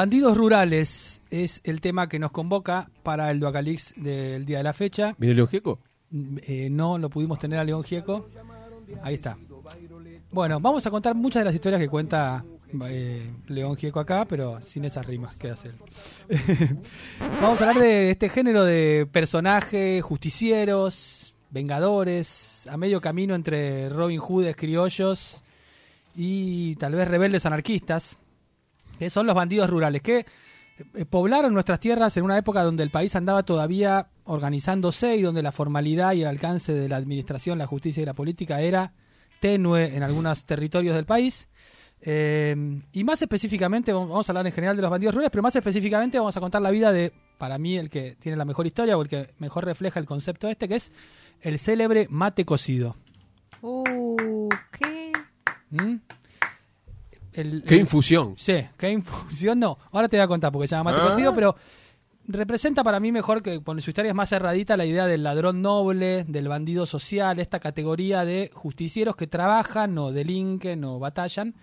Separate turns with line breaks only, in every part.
Bandidos rurales es el tema que nos convoca para el Duacalix del día de la fecha.
¿Viene León Gieco?
Eh, no lo pudimos tener a León Gieco. Ahí está. Bueno, vamos a contar muchas de las historias que cuenta eh, León Gieco acá, pero sin esas rimas que hace. vamos a hablar de este género de personajes, justicieros, vengadores, a medio camino entre Robin Hoods, criollos y tal vez rebeldes anarquistas, que son los bandidos rurales, que eh, poblaron nuestras tierras en una época donde el país andaba todavía organizándose y donde la formalidad y el alcance de la administración, la justicia y la política era tenue en algunos territorios del país. Eh, y más específicamente, vamos a hablar en general de los bandidos rurales, pero más específicamente vamos a contar la vida de, para mí, el que tiene la mejor historia o el que mejor refleja el concepto este, que es el célebre mate cocido.
Uh, ¿qué?
¿Mm? El-
¿Qué
el-
infusión?
Sí, qué infusión no. Ahora te voy a contar porque se llama mate
Ah.
cocido, pero representa para mí mejor que con su historia es más cerradita la idea del ladrón noble, del bandido social, esta categoría de justicieros que trabajan o delinquen o batallan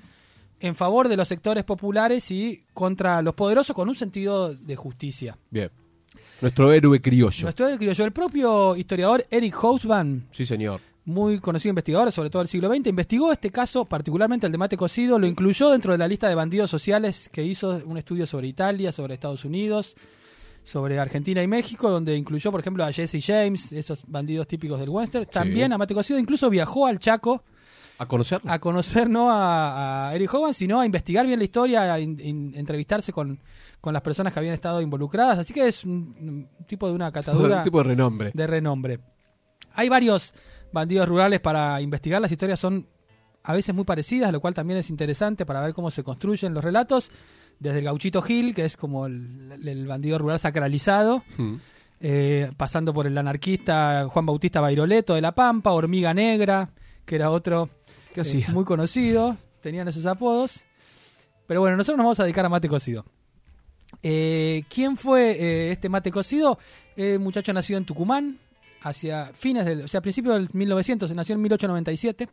en favor de los sectores populares y contra los poderosos con un sentido de justicia.
Bien. Nuestro héroe criollo.
Nuestro criollo, el propio historiador Eric Hausmann,
Sí, señor.
Muy conocido investigador, sobre todo del siglo XX, investigó este caso, particularmente el de mate cocido, lo incluyó dentro de la lista de bandidos sociales que hizo un estudio sobre Italia, sobre Estados Unidos, sobre Argentina y México, donde incluyó, por ejemplo, a Jesse James, esos bandidos típicos del western, también a mate cocido, incluso viajó al Chaco
¿A conocerlo?
a conocer no a, a Eric Hogan, sino a investigar bien la historia, a in- in- entrevistarse con, con las personas que habían estado involucradas, así que es un, un tipo de una catadura
Un tipo de renombre.
de renombre. Hay varios bandidos rurales para investigar, las historias son a veces muy parecidas, lo cual también es interesante para ver cómo se construyen los relatos, desde el gauchito Gil, que es como el, el bandido rural sacralizado,
Mm.
eh, pasando por el anarquista Juan Bautista Bairoleto de La Pampa, Hormiga Negra, que era otro
¿Qué
eh, muy conocido, tenían esos apodos. Pero bueno, nosotros nos vamos a dedicar a mate cocido. Eh, ¿Quién fue este mate cocido? Muchacho nacido en Tucumán, hacia fines del, o principios del 1900, nació en 1897.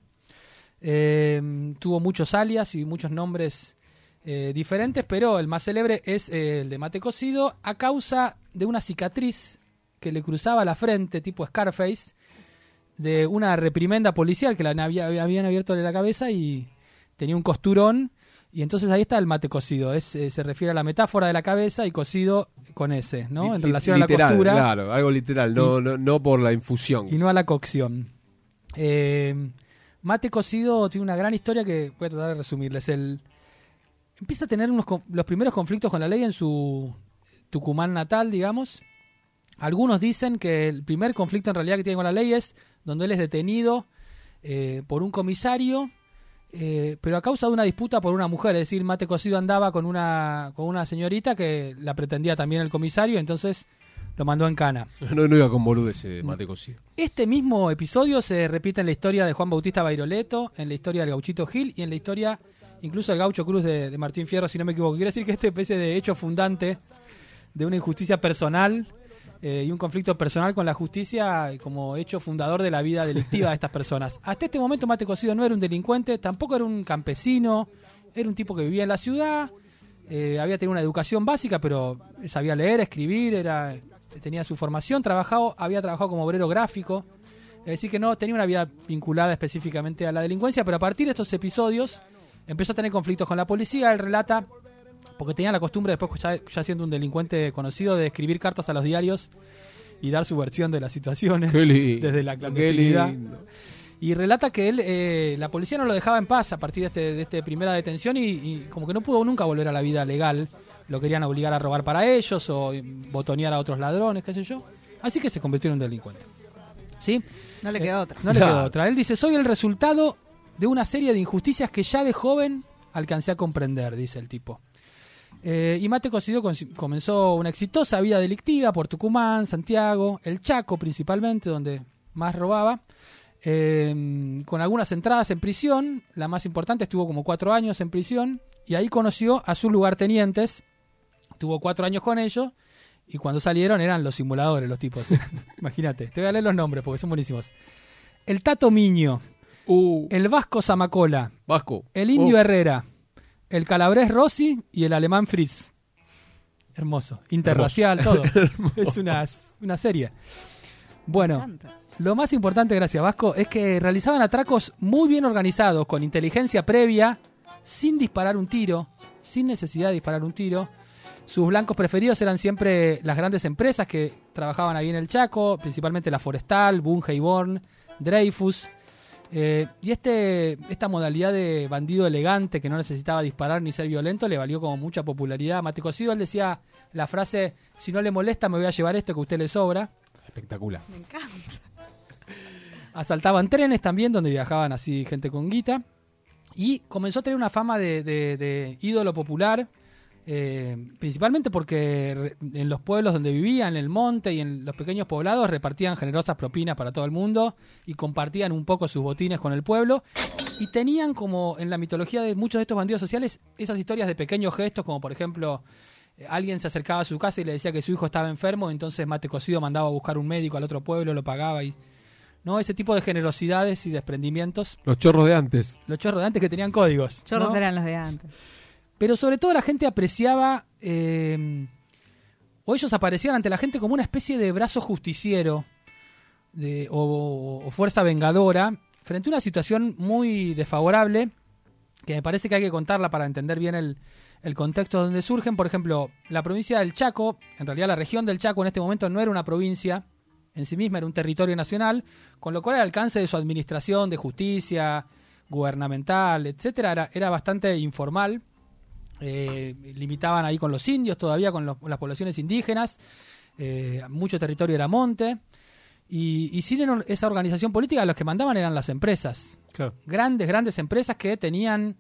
Eh, tuvo muchos alias y muchos nombres eh, diferentes, pero el más célebre es eh, el de mate cocido a causa de una cicatriz que le cruzaba la frente, tipo Scarface, de una reprimenda policial que la había- habían abierto la cabeza y tenía un costurón. Y entonces ahí está el mate cocido. Es, eh, se refiere a la metáfora de la cabeza y cocido con ese, ¿no? En
Li-
relación a la costura
Claro, algo literal, no, no, no por la infusión.
y no a la cocción. Eh, mate cocido tiene una gran historia que voy a tratar de resumirles. El, empieza a tener unos, los primeros conflictos con la ley en su Tucumán natal, digamos. Algunos dicen que el primer conflicto en realidad que tiene con la ley es donde él es detenido eh, por un comisario, eh, pero a causa de una disputa por una mujer. Es decir, Mate Cocido andaba con una, con una señorita que la pretendía también el comisario, entonces lo mandó en cana.
No, no iba con boludeces mate cocido.
Este mismo episodio se repite en la historia de Juan Bautista Bairoleto, en la historia del Gauchito Gil y en la historia incluso del Gaucho Cruz de, de Martín Fierro, si no me equivoco. Quiere decir que este especie de hecho fundante de una injusticia personal eh, y un conflicto personal con la justicia como hecho fundador de la vida delictiva de estas personas. Hasta este momento Mate Cocido no era un delincuente, tampoco era un campesino, era un tipo que vivía en la ciudad, eh, había tenido una educación básica, pero sabía leer, escribir, era tenía su formación, trabajado, había trabajado como obrero gráfico, es decir que no tenía una vida vinculada específicamente a la delincuencia, pero a partir de estos episodios empezó a tener conflictos con la policía, él relata porque tenía la costumbre después ya, ya siendo un delincuente conocido de escribir cartas a los diarios y dar su versión de las situaciones
Qué lindo,
desde la
qué
clandestinidad.
lindo.
Y relata que él, eh, la policía no lo dejaba en paz a partir de este, de este primera detención y, y como que no pudo nunca volver a la vida legal. Lo querían obligar a robar para ellos o botonear a otros ladrones, qué sé yo. Así que se convirtió en un delincuente. ¿Sí?
No le quedó otra.
No le quedó otra. Él dice, soy el resultado de una serie de injusticias que ya de joven alcancé a comprender, dice el tipo. Eh, y Mate Cosido cons- comenzó una exitosa vida delictiva por Tucumán, Santiago, el Chaco principalmente, donde más robaba, eh, con algunas entradas en prisión, la más importante estuvo como cuatro años en prisión, y ahí conoció a sus lugartenientes, tuvo cuatro años con ellos, y cuando salieron eran los simuladores los tipos. Imagínate, te voy a leer los nombres porque son buenísimos. El Tato Miño,
Uh,
el Vasco Zamacola,
Vasco.
el Indio Herrera, el Calabrés Rossi y el Alemán Fritz. Hermoso, interracial, todo. es una, una serie. Bueno, lo más importante, gracias Vasco, es que realizaban atracos muy bien organizados, con inteligencia previa, sin disparar un tiro, sin necesidad de disparar un tiro. Sus blancos preferidos eran siempre las grandes empresas que trabajaban ahí en el Chaco, principalmente la Forestal, Bunge y Born, Dreyfus. Eh, y este, esta modalidad de bandido elegante que no necesitaba disparar ni ser violento le valió como mucha popularidad. a Mate Cosido él decía la frase, si no le molesta me voy a llevar esto que a usted le sobra.
Espectacular.
Me encanta.
Asaltaban trenes también, donde viajaban así gente con guita. Y comenzó a tener una fama de, de- de ídolo popular, eh, principalmente porque re- en los pueblos donde vivía, en el monte y en los pequeños poblados, repartían generosas propinas para todo el mundo y compartían un poco sus botines con el pueblo. Y tenían como en la mitología de muchos de estos bandidos sociales esas historias de pequeños gestos, como por ejemplo eh, alguien se acercaba a su casa y le decía que su hijo estaba enfermo, entonces Mate Cocido mandaba a buscar un médico al otro pueblo, lo pagaba y no ese tipo de generosidades y desprendimientos.
Los chorros de antes.
Los chorros de antes que tenían códigos.
Chorros
¿no?
eran los de antes.
Pero sobre todo la gente apreciaba, eh, o ellos aparecían ante la gente como una especie de brazo justiciero de- o, fuerza vengadora frente a una situación muy desfavorable, que me parece que hay que contarla para entender bien el, el contexto donde surgen. Por ejemplo, la provincia del Chaco, en realidad la región del Chaco en este momento no era una provincia en sí misma, era un territorio nacional, con lo cual el alcance de su administración, de justicia, gubernamental, etcétera, era, era bastante informal. Eh, limitaban ahí con los indios, todavía con los- las poblaciones indígenas. Eh, mucho territorio era monte. Y, y sin esa organización política, los que mandaban eran las empresas.
Claro.
Grandes, grandes empresas que tenían.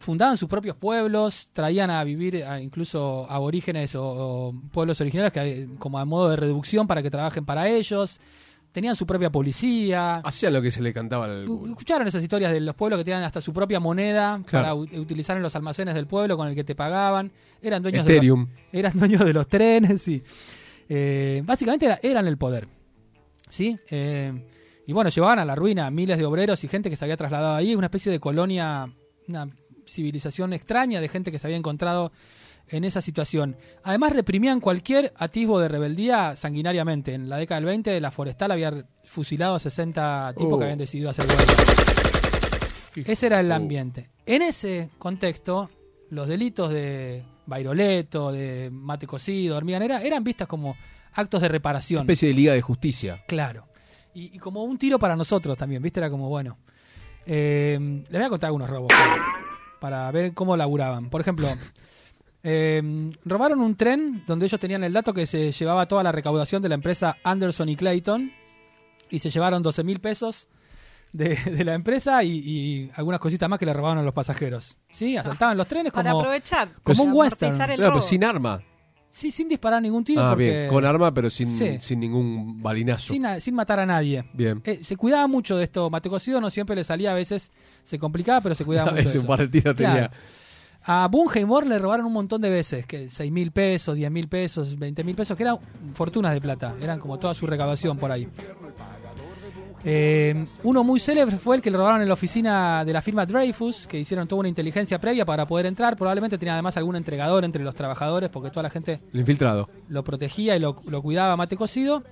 fundaban sus propios pueblos, traían a vivir a incluso aborígenes o, o pueblos originarios que, eh, como a modo de reducción para que trabajen para ellos. Tenían su propia policía.
Hacían lo que se le cantaba al.
¿Escucharon esas historias de los pueblos que tenían hasta su propia moneda para
Claro.
utilizar en los almacenes del pueblo con el que te pagaban? Eran dueños, de los, eran dueños de los trenes, sí. Eh, básicamente era- eran el poder. ¿Sí? Eh, y bueno, llevaban a la ruina a miles de obreros y gente que se había trasladado ahí, una especie de colonia, una civilización extraña de gente que se había encontrado en esa situación. Además reprimían cualquier atisbo de rebeldía sanguinariamente. En la década del 20 la Forestal había fusilado a 60 tipos
Oh.
que habían decidido hacer huelga. Ese era el
Oh.
ambiente. En ese contexto, los delitos de Bairoleto, de Mate Cocido, Hormiganera, eran vistas como actos de reparación.
especie de liga de justicia.
Claro. Y, y como un tiro para nosotros también, ¿viste? Era como, bueno. Eh, les voy a contar algunos robos para ver cómo laburaban. Por ejemplo, eh, robaron un tren donde ellos tenían el dato que se llevaba toda la recaudación de la empresa Anderson y Clayton y se llevaron 12 mil pesos de, de la empresa y, y algunas cositas más que le robaron a los pasajeros. ¿Sí? Asaltaban los trenes
Para
como...
aprovechar.
como un western.
Claro, pero sin arma.
Sí, sin disparar ningún tiro
Ah,
porque...
bien. Con arma, pero sin,
Sí.
sin ningún balinazo.
sin, a- sin matar a nadie.
Bien.
Eh, se cuidaba mucho de esto. Mate cocido no siempre le salía, a veces se complicaba, pero se cuidaba
A
mucho de
veces un
eso.
par de tiros
Claro.
tenía.
A Moore le robaron un montón de veces, que 6 mil pesos, 10 mil pesos, 20 mil pesos, que eran fortunas de plata, eran como toda su recaudación por ahí. Eh, uno muy célebre fue el que le robaron en la oficina de la firma Dreyfus, que hicieron toda una inteligencia previa para poder entrar. Probablemente tenía además algún entregador entre los trabajadores, porque toda la gente
El infiltrado.
lo protegía y lo, lo cuidaba mate cocido.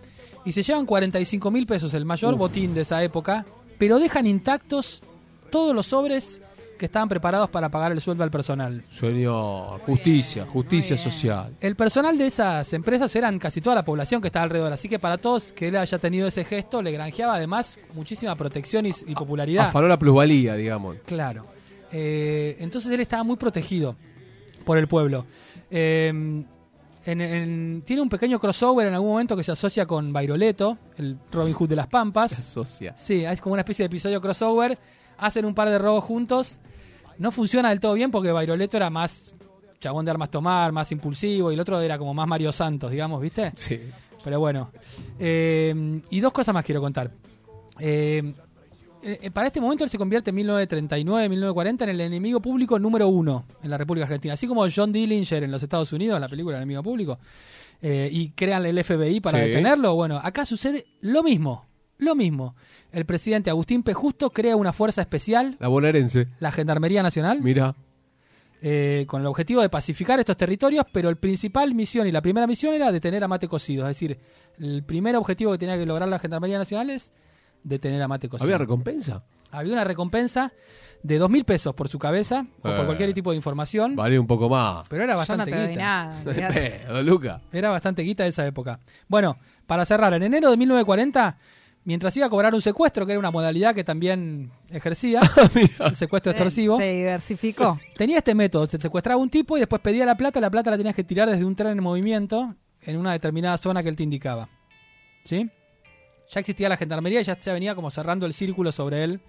Y se llevan 45 mil pesos, el mayor
Uf.
botín de esa época, pero dejan intactos todos los sobres que estaban preparados para pagar el sueldo al personal.
Señor, justicia, justicia social.
El personal de esas empresas eran casi toda la población que estaba alrededor, así que para todos que él haya tenido ese gesto le granjeaba además muchísima protección y, y popularidad.
Afanó la plusvalía, digamos.
Claro. Eh, entonces él estaba muy protegido por el pueblo. Eh, en- en- tiene un pequeño crossover en algún momento que se asocia con Bairoleto, el Robin Hood de las
Se
Pampas.
asocia.
Sí, es como una especie de episodio crossover. Hacen un par de robos juntos. No funciona del todo bien porque Bairoleto era más chabón de armas tomar, más impulsivo, y el otro era como más Mario Santos, digamos, ¿viste?
Sí.
Pero bueno. Eh, y dos cosas más quiero contar. Eh, eh, para este momento él se convierte en 1939, 1940 en el enemigo público número uno en la República Argentina. Así como John Dillinger en los Estados Unidos, en la película El enemigo público, eh, y crean el FBI para
Sí.
detenerlo. Bueno, acá sucede lo mismo. Lo mismo. El presidente Agustín P. Justo crea una fuerza especial,
La bonaerense.
la Gendarmería Nacional,
Mira.
eh, con el objetivo de pacificar estos territorios, pero el principal misión y la primera misión era detener a Mate Cocido. Es decir, el primer objetivo que tenía que lograr la Gendarmería Nacional es detener a Mate Cocido.
¿Había recompensa?
Había una recompensa de dos mil pesos por su cabeza o por
Eh.
cualquier tipo de información,
Vale un poco más.
pero era
Yo no
bastante
te doy
guita.
nada.
De
mirá.
pedo, Luca.
Era bastante guita de esa época. Bueno, para cerrar, en enero de 1940, mientras iba a cobrar un secuestro, que era una modalidad que también ejercía, el secuestro extorsivo,
Se diversificó.
tenía este método, se secuestraba un tipo y después pedía la plata, la plata la tenías que tirar desde un tren en movimiento en una determinada zona que él te indicaba. ¿Sí? Ya existía la gendarmería y ya se venía como cerrando el círculo sobre él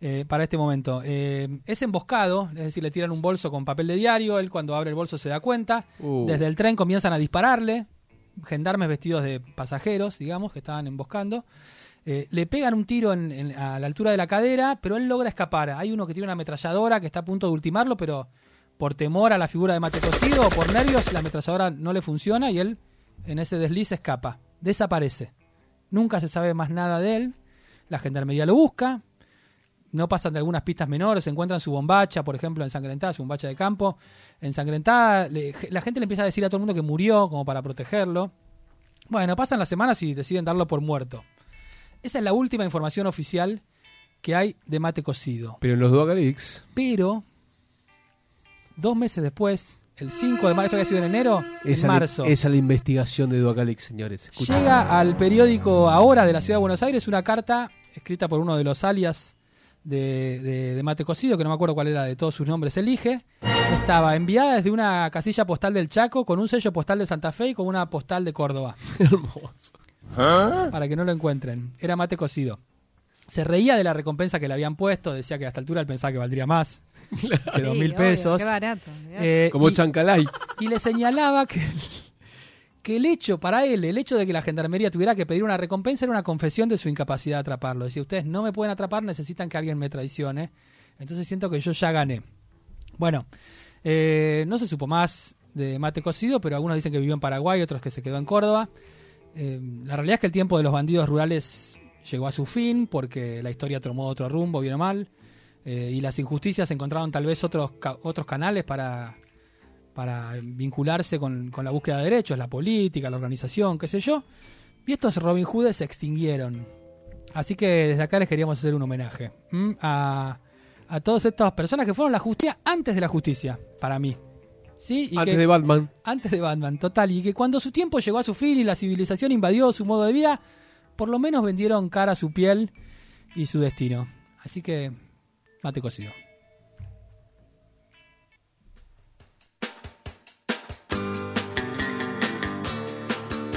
eh, para este momento. Eh, es emboscado, es decir, le tiran un bolso con papel de diario, él cuando abre el bolso se da cuenta,
Uh.
desde el tren comienzan a dispararle, gendarmes vestidos de pasajeros, digamos, que estaban emboscando. Eh, le pegan un tiro en- en- a la altura de la cadera, pero él logra escapar. Hay uno que tiene una ametralladora que está a punto de ultimarlo, pero por temor a la figura de mate cocido o por nervios, la ametralladora no le funciona y él en ese desliz escapa. Desaparece. Nunca se sabe más nada de él. La gendarmería lo busca. No pasan de algunas pistas menores. Encuentran su bombacha, por ejemplo, ensangrentada, su bombacha de campo. Ensangrentada. le- la gente le empieza a decir a todo el mundo que murió, como para protegerlo. Bueno, pasan las semanas y deciden darlo por muerto. Esa es la última información oficial que hay de mate cocido.
Pero en los Duacalix,
Pero, dos meses después, el 5 de marzo, esto había sido en enero,
esa,
en marzo,
esa es la investigación de Duacalix, señores.
Llega al periódico Ahora de la Ciudad de Buenos Aires una carta escrita por uno de los alias de, de- de Mate Cocido, que no me acuerdo cuál era de todos sus nombres, elige. Estaba enviada desde una casilla postal del Chaco con un sello postal de Santa Fe y con una postal de Córdoba.
Hermoso.
Para que no lo encuentren. Era mate cocido. Se reía de la recompensa que le habían puesto, decía que a esta altura él pensaba que valdría más que dos
Sí,
mil
obvio,
pesos.
Qué barato.
Eh,
Como
y,
Chancalay.
y le señalaba que, que el hecho, para él, el hecho de que la gendarmería tuviera que pedir una recompensa era una confesión de su incapacidad de atraparlo. Decía, ustedes no me pueden atrapar, necesitan que alguien me traicione. Entonces siento que yo ya gané. Bueno, eh, no se supo más de mate cocido, pero algunos dicen que vivió en Paraguay, otros que se quedó en Córdoba. Eh, la realidad es que el tiempo de los bandidos rurales llegó a su fin porque la historia tomó otro rumbo, bien o mal, eh, y las injusticias encontraron tal vez otros, ca- otros canales para, para vincularse con, con la búsqueda de derechos, la política, la organización, qué sé yo, y estos Robin Hoods se extinguieron. Así que desde acá les queríamos hacer un homenaje a, a todas estas personas que fueron la justicia antes de la justicia, para mí. ¿Sí? Y
Antes
que-
de Batman.
antes de Batman, total. Y que cuando su tiempo llegó a su fin y la civilización invadió su modo de vida, por lo menos vendieron cara a su piel y su destino. Así que, mate cocido.